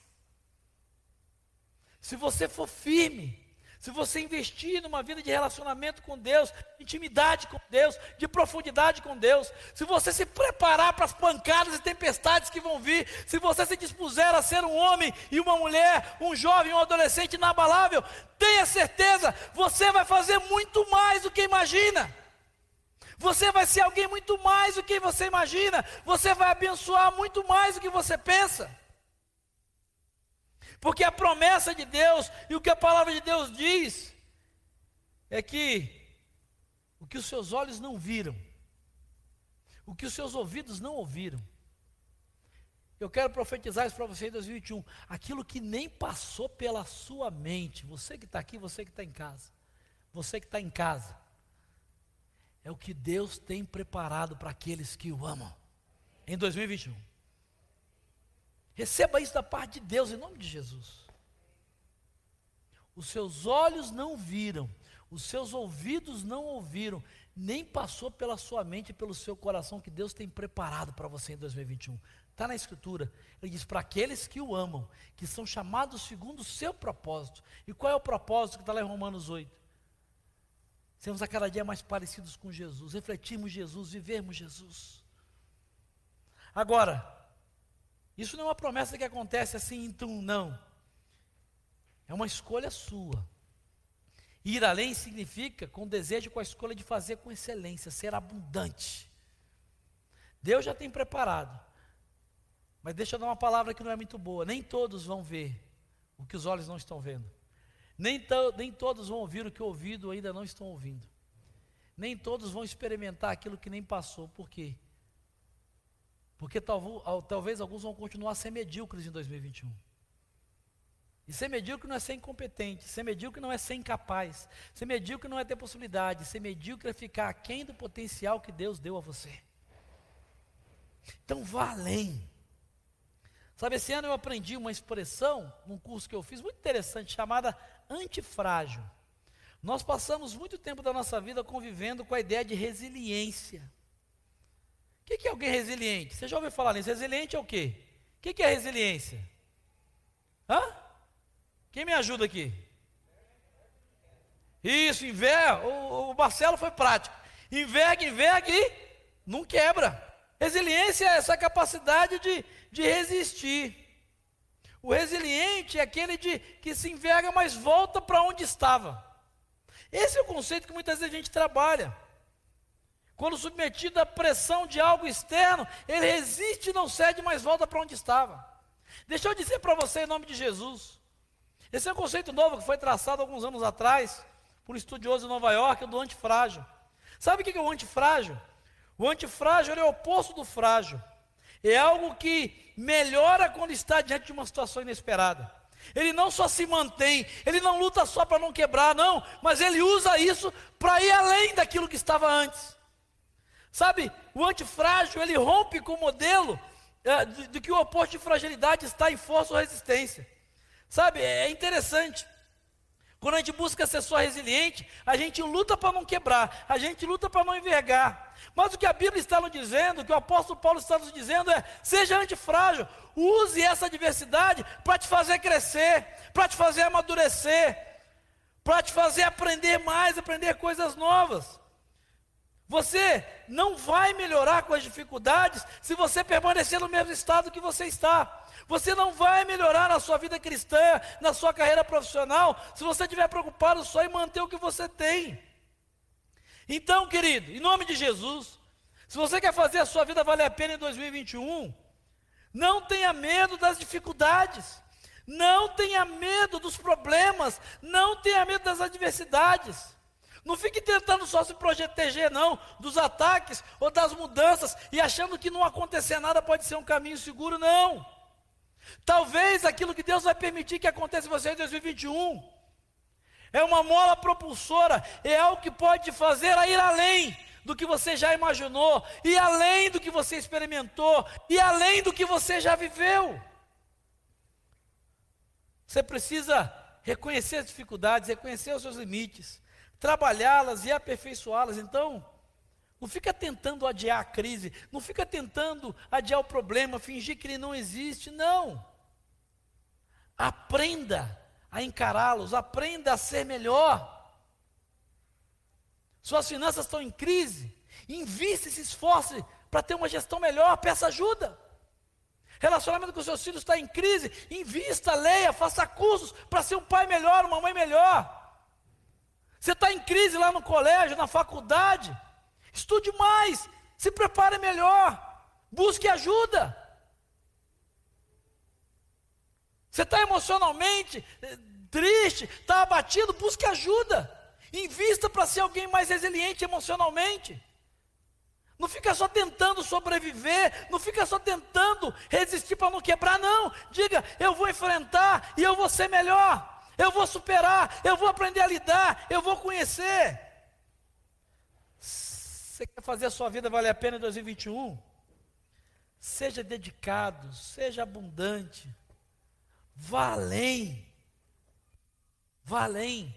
Se você for firme, se você investir numa vida de relacionamento com Deus, intimidade com Deus, de profundidade com Deus, se você se preparar para as pancadas e tempestades que vão vir, se você se dispuser a ser um homem e uma mulher, um jovem, um adolescente inabalável, tenha certeza, você vai fazer muito mais do que imagina. Você vai ser alguém muito mais do que você imagina. Você vai abençoar muito mais do que você pensa. Porque a promessa de Deus e o que a palavra de Deus diz é que o que os seus olhos não viram, o que os seus ouvidos não ouviram. Eu quero profetizar isso para você em 2021. Aquilo que nem passou pela sua mente, você que está aqui, você que está em casa, você que está em casa, é o que Deus tem preparado para aqueles que o amam em 2021. Receba isso da parte de Deus, em nome de Jesus. Os seus olhos não viram, os seus ouvidos não ouviram, nem passou pela sua mente e pelo seu coração que Deus tem preparado para você em 2021. Está na Escritura. Ele diz: para aqueles que o amam, que são chamados segundo o seu propósito. E qual é o propósito que está lá em Romanos 8? Sermos a cada dia mais parecidos com Jesus, refletirmos Jesus, vivermos Jesus. Agora, isso não é uma promessa que acontece assim, então não. É uma escolha sua. Ir além significa com desejo, com a escolha de fazer com excelência, ser abundante. Deus já tem preparado. Mas deixa eu dar uma palavra que não é muito boa. Nem todos vão ver o que os olhos não estão vendo. Nem, to, nem todos vão ouvir o que o ouvido ainda não estão ouvindo. Nem todos vão experimentar aquilo que nem passou. Por quê? Porque talvez, alguns vão continuar a ser medíocres em 2021. E ser medíocre não é ser incompetente, ser medíocre não é ser incapaz, ser medíocre não é ter possibilidade, ser medíocre é ficar aquém do potencial que Deus deu a você. Então vá além. Sabe, esse ano eu aprendi uma expressão num curso que eu fiz muito interessante chamada antifrágil. Nós passamos muito tempo da nossa vida convivendo com a ideia de resiliência. O que, que é alguém resiliente? Você já ouviu falar nisso? Resiliente é o quê? O que, que é resiliência? Hã? Quem me ajuda aqui? Isso, enverga. O, o Marcelo foi prático. Enverga, enverga e não quebra. Resiliência é essa capacidade de, de resistir. O resiliente é aquele de, que se enverga, mas volta para onde estava. Esse é o conceito que muitas vezes a gente trabalha. Quando submetido à pressão de algo externo, ele resiste e não cede, mas volta para onde estava. Deixa eu dizer para você em nome de Jesus. Esse é um conceito novo que foi traçado alguns anos atrás por um estudioso em Nova York do antifrágil. Sabe o que é o antifrágil? O antifrágil é o oposto do frágil. É algo que melhora quando está diante de uma situação inesperada. Ele não só se mantém, ele não luta só para não quebrar, não, mas ele usa isso para ir além daquilo que estava antes. Sabe, o antifrágil, ele rompe com o modelo é, de, de, que o oposto de fragilidade está em força ou resistência. Sabe, é interessante. Quando a gente busca ser só resiliente, a gente luta para não quebrar, a gente luta para não envergar. Mas o que a Bíblia está nos dizendo, o que o apóstolo Paulo está nos dizendo é: seja antifrágil, use essa adversidade para te fazer crescer, para te fazer amadurecer, para te fazer aprender mais, aprender coisas novas. Você não vai melhorar com as dificuldades se você permanecer no mesmo estado que você está. Você não vai melhorar na sua vida cristã, na sua carreira profissional, se você estiver preocupado só em manter o que você tem. Então, querido, em nome de Jesus, se você quer fazer a sua vida valer a pena em 2021, não tenha medo das dificuldades, não tenha medo dos problemas, não tenha medo das adversidades. Não fique tentando só se proteger, não, dos ataques ou das mudanças e achando que não acontecer nada pode ser um caminho seguro, não. Talvez aquilo que Deus vai permitir que aconteça em você em 2021 é uma mola propulsora, é algo que pode fazer a ir além do que você já imaginou, e além do que você experimentou, e além do que você já viveu. Você precisa reconhecer as dificuldades, reconhecer os seus limites, trabalhá-las e aperfeiçoá-las. Então, não fica tentando adiar a crise, não fica tentando adiar o problema, fingir que ele não existe, não. Aprenda a encará-los, aprenda a ser melhor. Suas finanças estão em crise, invista e se esforce para ter uma gestão melhor, peça ajuda. Relacionamento com seus filhos está em crise, invista, leia, faça cursos para ser um pai melhor, uma mãe melhor. Você está em crise lá no colégio, na faculdade. Estude mais, se prepare melhor, busque ajuda. Você está emocionalmente eh, triste, está abatido, busque ajuda. Invista para ser alguém mais resiliente emocionalmente. Não fica só tentando sobreviver, não fica só tentando resistir para não quebrar, não. Diga, eu vou enfrentar e eu vou ser melhor eu vou superar, eu vou aprender a lidar, eu vou conhecer. Você quer fazer a sua vida valer a pena em 2021? Seja dedicado, seja abundante, vá além, vá além,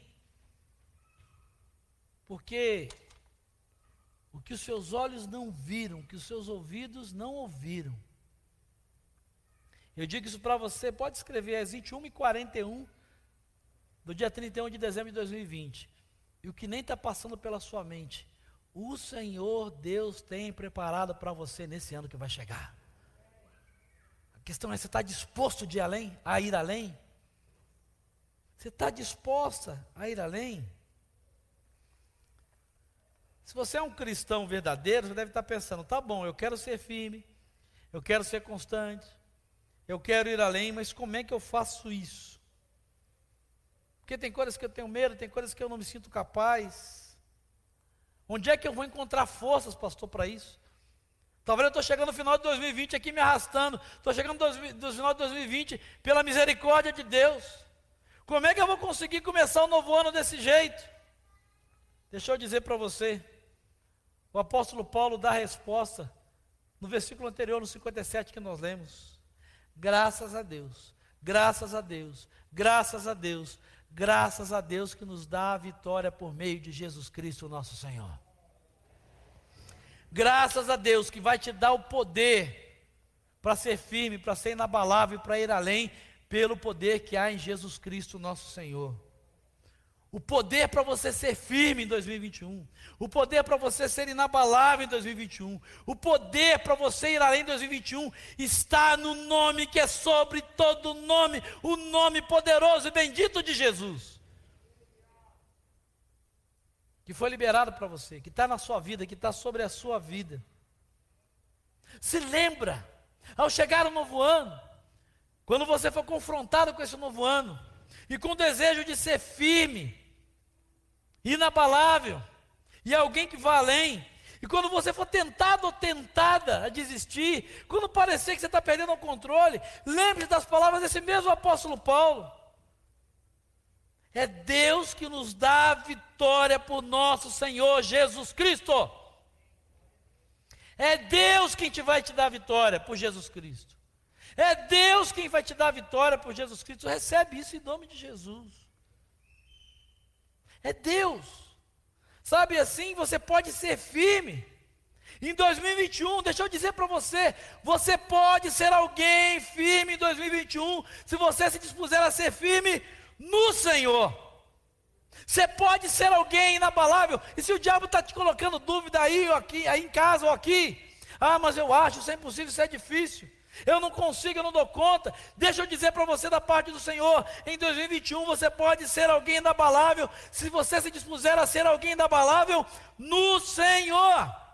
porque o que os seus olhos não viram, o que os seus ouvidos não ouviram. Eu digo isso para você, pode escrever, é 21 e 41 do dia 31 de dezembro de 2020, e o que nem está passando pela sua mente, o Senhor Deus tem preparado para você nesse ano que vai chegar. A questão é: você está disposto de ir além, a ir além? Você está disposta a ir além? Se você é um cristão verdadeiro, você deve estar pensando: tá bom, eu quero ser firme, eu quero ser constante, eu quero ir além, mas como é que eu faço isso? Porque tem coisas que eu tenho medo, tem coisas que eu não me sinto capaz. Onde é que eu vou encontrar forças, pastor, para isso? Talvez eu estou chegando no final de 2020 aqui me arrastando. Estou chegando no final de 2020 pela misericórdia de Deus. Como é que eu vou conseguir começar o novo ano desse jeito? Deixa eu dizer para você. O apóstolo Paulo dá a resposta no versículo anterior, no 57 que nós lemos. Graças a Deus, graças a Deus, graças a Deus, Graças a Deus que nos dá a vitória por meio de Jesus Cristo, nosso Senhor. Graças a Deus que vai te dar o poder para ser firme, para ser inabalável, para ir além, pelo poder que há em Jesus Cristo, nosso Senhor. O poder para você ser firme em 2021. O poder para você ser inabalável em 2021. O poder para você ir além em 2021 está no nome que é sobre todo nome, o nome poderoso e bendito de Jesus. Que foi liberado para você, que está na sua vida, que está sobre a sua vida. Se lembra, ao chegar o novo ano, quando você for confrontado com esse novo ano, e com desejo de ser firme, inabalável, e alguém que vá além. E quando você for tentado ou tentada a desistir, quando parecer que você está perdendo o controle, lembre das palavras desse mesmo apóstolo Paulo. É Deus que nos dá a vitória por nosso Senhor Jesus Cristo. É Deus quem te vai te dar a vitória por Jesus Cristo. É Deus quem vai te dar a vitória por Jesus Cristo. Recebe isso em nome de Jesus. É Deus. Sabe assim, você pode ser firme. Em 2021, deixa eu dizer para você, você pode ser alguém firme em 2021, se você se dispuser a ser firme no Senhor. Você pode ser alguém inabalável. E se o diabo está te colocando dúvida aí ou aqui, aí em casa ou aqui, ah, mas eu acho isso é impossível, isso é difícil. Eu não consigo, eu não dou conta. Deixa eu dizer para você da parte do Senhor: em 2021 você pode ser alguém inabalável, se você se dispuser a ser alguém inabalável no Senhor.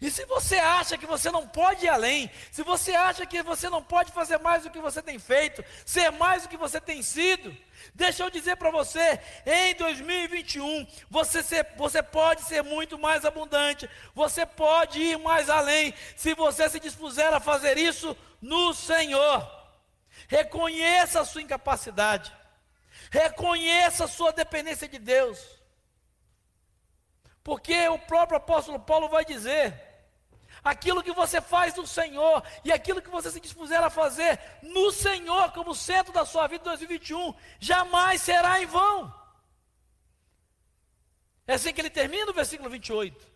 E se você acha que você não pode ir além, se você acha que você não pode fazer mais do que você tem feito, ser mais do que você tem sido, deixa eu dizer para você, em 2021, você, ser, você pode ser muito mais abundante, você pode ir mais além, se você se dispuser a fazer isso no Senhor. Reconheça a sua incapacidade, reconheça a sua dependência de Deus. Porque o próprio apóstolo Paulo vai dizer: aquilo que você faz no Senhor e aquilo que você se dispuser a fazer no Senhor como centro da sua vida em 2021, jamais será em vão. É assim que ele termina o versículo 28.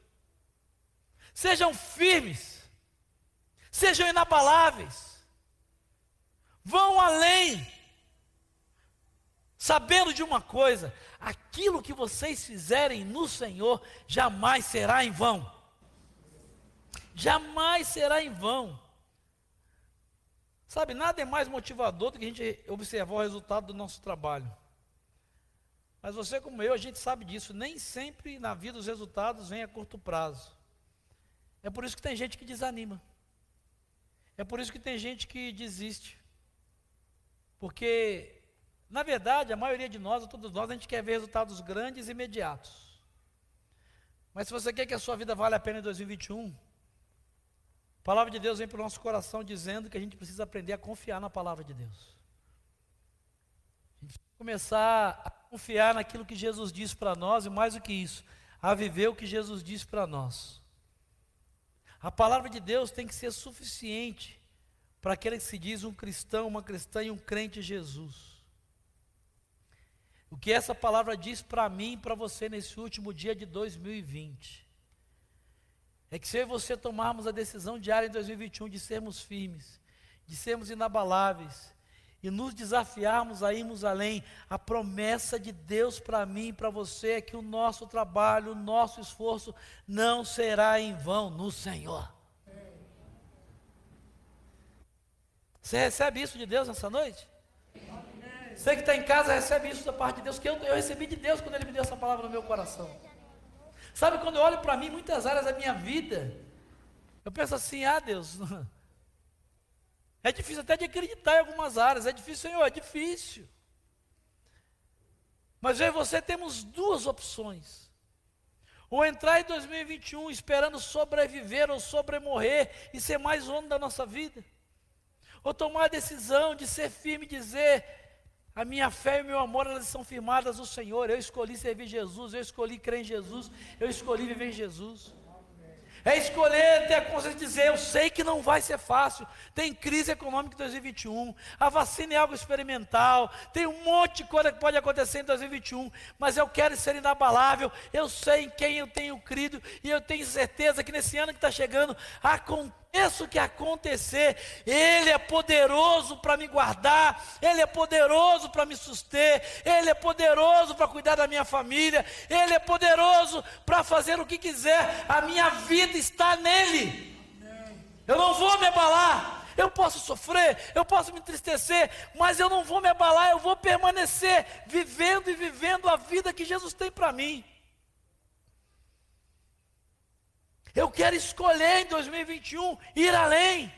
Sejam firmes, sejam inabaláveis, vão além, sabendo de uma coisa: aquilo que vocês fizerem no Senhor jamais será em vão jamais será em vão. Sabe, nada é mais motivador do que a gente observar o resultado do nosso trabalho. Mas você, como eu, a gente sabe disso. Nem sempre na vida os resultados vêm a curto prazo. É por isso que tem gente que desanima. É por isso que tem gente que desiste. Porque, na verdade, a maioria de nós, todos nós, a gente quer ver resultados grandes e imediatos. Mas se você quer que a sua vida vale a pena em 2021, a palavra de Deus vem para o nosso coração dizendo que a gente precisa aprender a confiar na palavra de Deus. A gente precisa começar a confiar naquilo que Jesus diz para nós e mais do que isso, a viver o que Jesus diz para nós. A palavra de Deus tem que ser suficiente para aquele que se diz um cristão, uma cristã e um crente em Jesus. O que essa palavra diz para mim e para você nesse último dia de 2020 é que se eu e você tomarmos a decisão diária em 2021 de sermos firmes, de sermos inabaláveis e nos desafiarmos a irmos além, a promessa de Deus para mim e para você é que o nosso trabalho, o nosso esforço não será em vão no Senhor. Você recebe isso de Deus nessa noite? Você que está em casa recebe isso da parte de Deus, que eu, eu recebi de Deus quando Ele me deu essa palavra no meu coração. Sabe, quando eu olho para mim, muitas áreas da minha vida, eu penso assim: ah, Deus, é difícil até de acreditar em algumas áreas, é difícil, Senhor, é difícil. Mas eu e você temos duas opções. Ou entrar em 2021 esperando sobreviver ou sobremorrer e ser mais ano da nossa vida. Ou tomar a decisão de ser firme e dizer: a minha fé e o meu amor, elas são firmadas no Senhor. Eu escolhi servir Jesus, eu escolhi crer em Jesus, eu escolhi viver em Jesus. É escolher ter a consciência de dizer: eu sei que não vai ser fácil. Tem crise econômica em 2021, a vacina é algo experimental, tem um monte de coisa que pode acontecer em 2021, mas eu quero ser inabalável. Eu sei em quem eu tenho crido e eu tenho certeza que nesse ano que está chegando, acontece aconteça o que acontecer, Ele é poderoso para me guardar, Ele é poderoso para me suster, Ele é poderoso para cuidar da minha família, Ele é poderoso para fazer o que quiser, a minha vida está nele. Eu não vou me abalar, eu posso sofrer, eu posso me entristecer, mas eu não vou me abalar, eu vou permanecer vivendo e vivendo a vida que Jesus tem para mim. Eu quero escolher em 2021 ir além.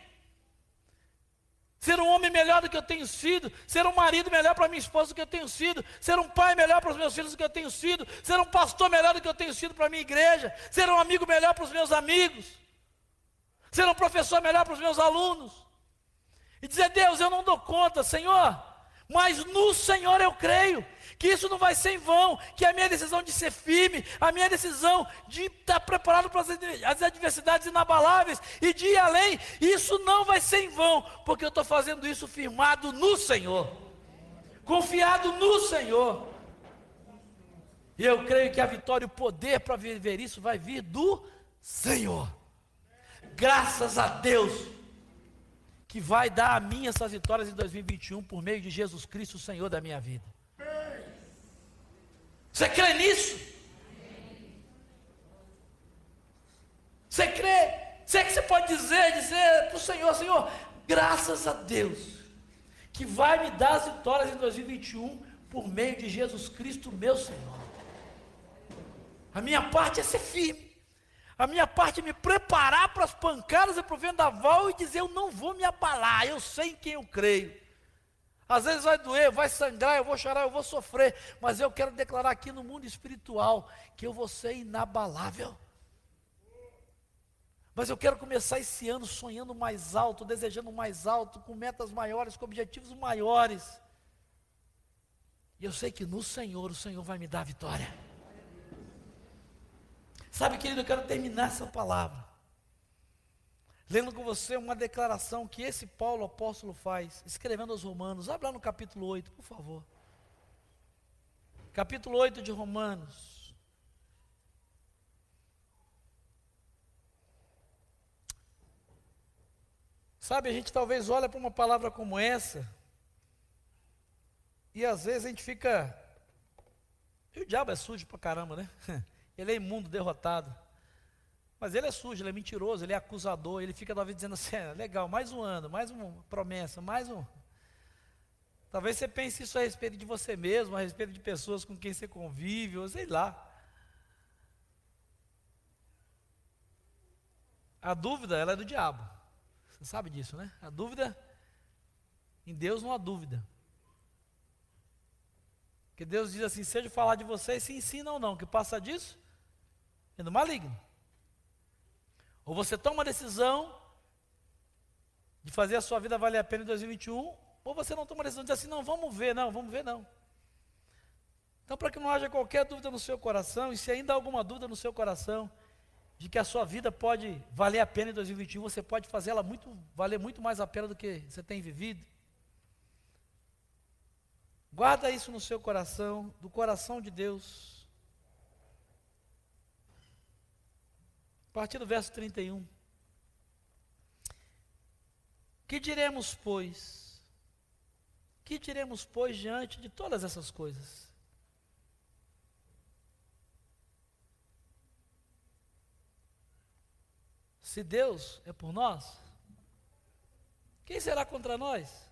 Ser um homem melhor do que eu tenho sido, ser um marido melhor para minha esposa do que eu tenho sido, ser um pai melhor para os meus filhos do que eu tenho sido, ser um pastor melhor do que eu tenho sido para a minha igreja, ser um amigo melhor para os meus amigos, ser um professor melhor para os meus alunos. E dizer, Deus, eu não dou conta, Senhor, mas no Senhor eu creio que isso não vai ser em vão, que a minha decisão de ser firme, a minha decisão de estar preparado para as adversidades inabaláveis e de ir além, isso não vai ser em vão, porque eu estou fazendo isso firmado no Senhor, confiado no Senhor. E eu creio que a vitória e o poder para viver isso vai vir do Senhor. Graças a Deus que vai dar a mim essas vitórias em 2021 por meio de Jesus Cristo, o Senhor da minha vida. Você crê nisso? Você crê? Você que você pode dizer, dizer para o Senhor, Senhor, graças a Deus, que vai me dar as vitórias em 2021 por meio de Jesus Cristo, meu Senhor. A minha parte é ser firme. A minha parte é me preparar para as pancadas e para o vendaval e dizer: Eu não vou me abalar, eu sei em quem eu creio. Às vezes vai doer, vai sangrar, eu vou chorar, eu vou sofrer, mas eu quero declarar aqui no mundo espiritual que eu vou ser inabalável. Mas eu quero começar esse ano sonhando mais alto, desejando mais alto, com metas maiores, com objetivos maiores. E eu sei que no Senhor, o Senhor vai me dar a vitória. Sabe, querido, eu quero terminar essa palavra. Lendo com você uma declaração que esse Paulo apóstolo faz, escrevendo aos Romanos. Abre lá no capítulo 8, por favor. Capítulo 8 de Romanos. Sabe, a gente talvez olha para uma palavra como essa, e às vezes a gente fica. E o diabo é sujo pra caramba, né? Ele é imundo, derrotado. Mas ele é sujo, ele é mentiroso, ele é acusador, ele fica talvez dizendo assim, é, legal, mais um ano, mais uma promessa, mais um. Talvez você pense isso a respeito de você mesmo, a respeito de pessoas com quem você convive, ou sei lá. A dúvida, ela é do diabo. Você sabe disso, né? A dúvida, em Deus não há dúvida. Que Deus diz assim: seja falar de vocês, se ensina ou não, que passa disso do maligno. Ou você toma uma decisão de fazer a sua vida valer a pena em 2021, ou você não toma a decisão de dizer assim, não, vamos ver, não, vamos ver, não. Então, para que não haja qualquer dúvida no seu coração, e se ainda há alguma dúvida no seu coração, de que a sua vida pode valer a pena em 2021, você pode fazê-la muito, valer muito mais a pena do que você tem vivido. Guarda isso no seu coração, do coração de Deus. A partir do verso 31. Que diremos, pois? Que diremos, pois, diante de todas essas coisas? Se Deus é por nós, quem será contra nós?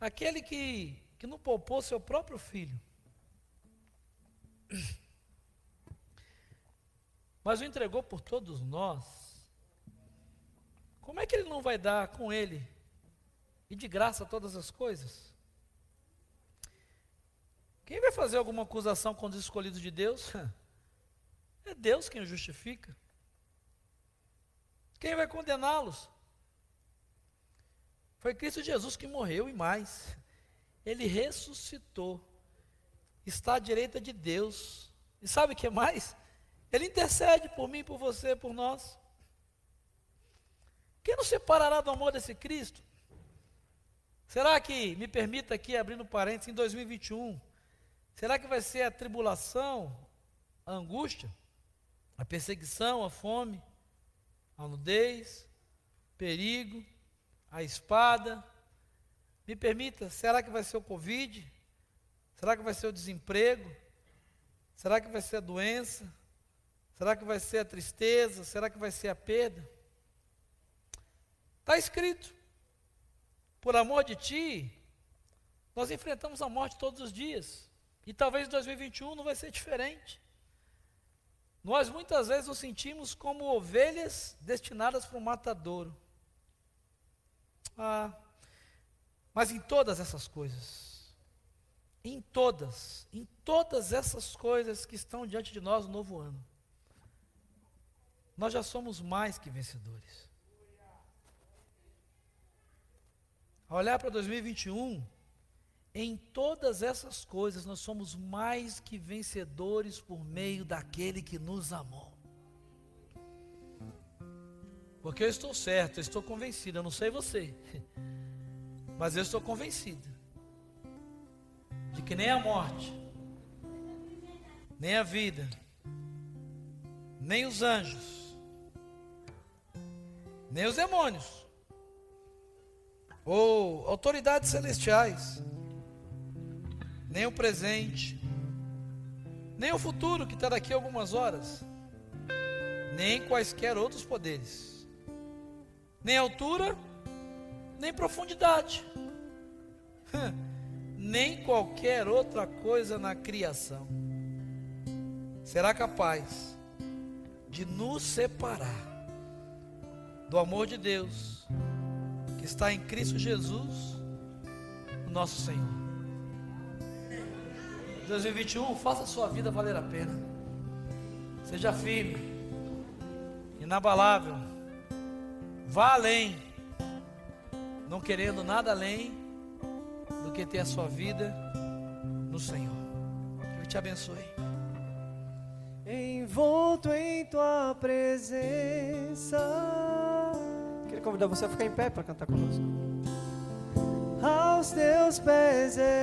Aquele que, que não poupou seu próprio filho mas o entregou por todos nós, como é que ele não vai dar com ele e de graça todas as coisas? Quem vai fazer alguma acusação contra os escolhidos de Deus? É Deus quem o justifica. Quem vai condená-los? Foi Cristo Jesus que morreu e mais. Ele ressuscitou. Está à direita de Deus. E sabe o que mais? Ele intercede por mim, por você, por nós. Quem nos separará do amor desse Cristo? Será que, me permita aqui, abrindo parênteses, em 2021, será que vai ser a tribulação, a angústia, a perseguição, a fome, a nudez, perigo, a espada? Me permita, será que vai ser o Covid? Será que vai ser o desemprego? Será que vai ser a doença? Será que vai ser a tristeza? Será que vai ser a perda? Está escrito: por amor de ti, nós enfrentamos a morte todos os dias. E talvez 2021 não vai ser diferente. Nós muitas vezes nos sentimos como ovelhas destinadas para o matadouro. Ah, mas em todas essas coisas, em todas, em todas essas coisas que estão diante de nós no novo ano, nós já somos mais que vencedores. Ao olhar para 2021, em todas essas coisas nós somos mais que vencedores por meio daquele que nos amou. Porque eu estou certo, eu estou convencido, eu não sei você, mas eu estou convencido de que nem a morte, nem a vida, nem os anjos, nem os demônios, ou autoridades celestiais, nem o presente, nem o futuro que está daqui a algumas horas, nem quaisquer outros poderes, nem altura, nem profundidade, nem qualquer outra coisa na criação. Será capaz de nos separar do amor de Deus que está em Cristo Jesus, o nosso Senhor. 2021, faça a sua vida valer a pena. Seja firme, inabalável. Vá além, não querendo nada além do que ter a sua vida no Senhor. Que Ele te abençoe. Envolto em tua presença. Convidar você a ficar em pé para cantar conosco. Aos teus pés.